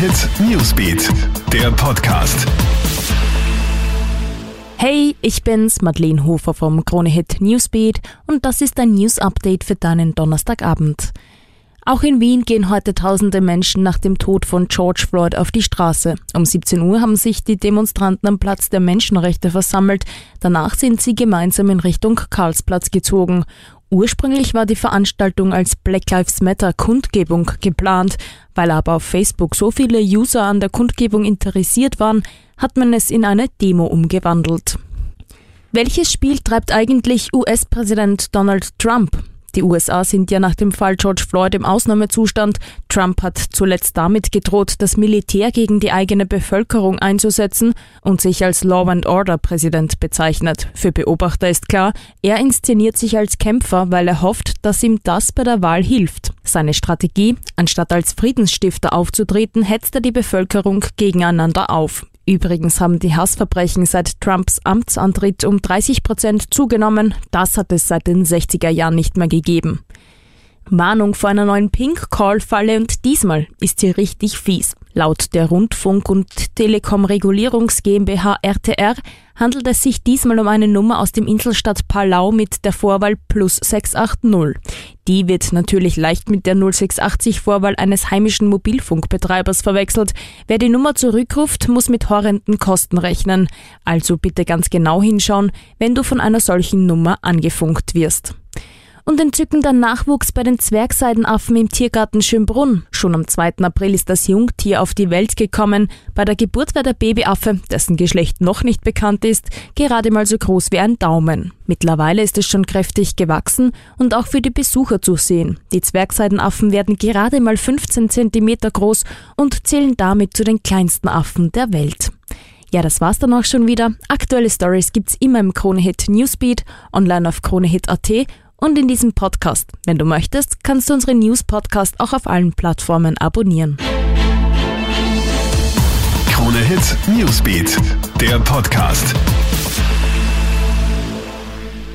Hit Newsbeat, der Podcast. Hey, ich bin's, Madeleine Hofer vom Krone Hit Newsbeat und das ist ein News Update für deinen Donnerstagabend. Auch in Wien gehen heute tausende Menschen nach dem Tod von George Floyd auf die Straße. Um 17 Uhr haben sich die Demonstranten am Platz der Menschenrechte versammelt. Danach sind sie gemeinsam in Richtung Karlsplatz gezogen. Ursprünglich war die Veranstaltung als Black Lives Matter Kundgebung geplant. Weil aber auf Facebook so viele User an der Kundgebung interessiert waren, hat man es in eine Demo umgewandelt. Welches Spiel treibt eigentlich US-Präsident Donald Trump? Die USA sind ja nach dem Fall George Floyd im Ausnahmezustand. Trump hat zuletzt damit gedroht, das Militär gegen die eigene Bevölkerung einzusetzen und sich als Law and Order Präsident bezeichnet. Für Beobachter ist klar, er inszeniert sich als Kämpfer, weil er hofft, dass ihm das bei der Wahl hilft. Seine Strategie, anstatt als Friedensstifter aufzutreten, hetzt er die Bevölkerung gegeneinander auf. Übrigens haben die Hassverbrechen seit Trumps Amtsantritt um 30 Prozent zugenommen. Das hat es seit den 60er Jahren nicht mehr gegeben. Warnung vor einer neuen Pink-Call-Falle und diesmal ist sie richtig fies. Laut der Rundfunk- und Telekom-Regulierungs GmbH RTR handelt es sich diesmal um eine Nummer aus dem Inselstadt Palau mit der Vorwahl plus 680. Die wird natürlich leicht mit der 0680 Vorwahl eines heimischen Mobilfunkbetreibers verwechselt. Wer die Nummer zurückruft, muss mit horrenden Kosten rechnen. Also bitte ganz genau hinschauen, wenn du von einer solchen Nummer angefunkt wirst und entzückender Nachwuchs bei den Zwergseidenaffen im Tiergarten Schönbrunn. Schon am 2. April ist das Jungtier auf die Welt gekommen. Bei der Geburt war der Babyaffe, dessen Geschlecht noch nicht bekannt ist, gerade mal so groß wie ein Daumen. Mittlerweile ist es schon kräftig gewachsen und auch für die Besucher zu sehen. Die Zwergseidenaffen werden gerade mal 15 cm groß und zählen damit zu den kleinsten Affen der Welt. Ja, das war's dann auch schon wieder. Aktuelle Stories gibt's immer im Kronehit Newsbeat, online auf kronehit.at und in diesem Podcast. Wenn du möchtest, kannst du unseren News-Podcast auch auf allen Plattformen abonnieren. Krone Hit Newsbeat, der Podcast.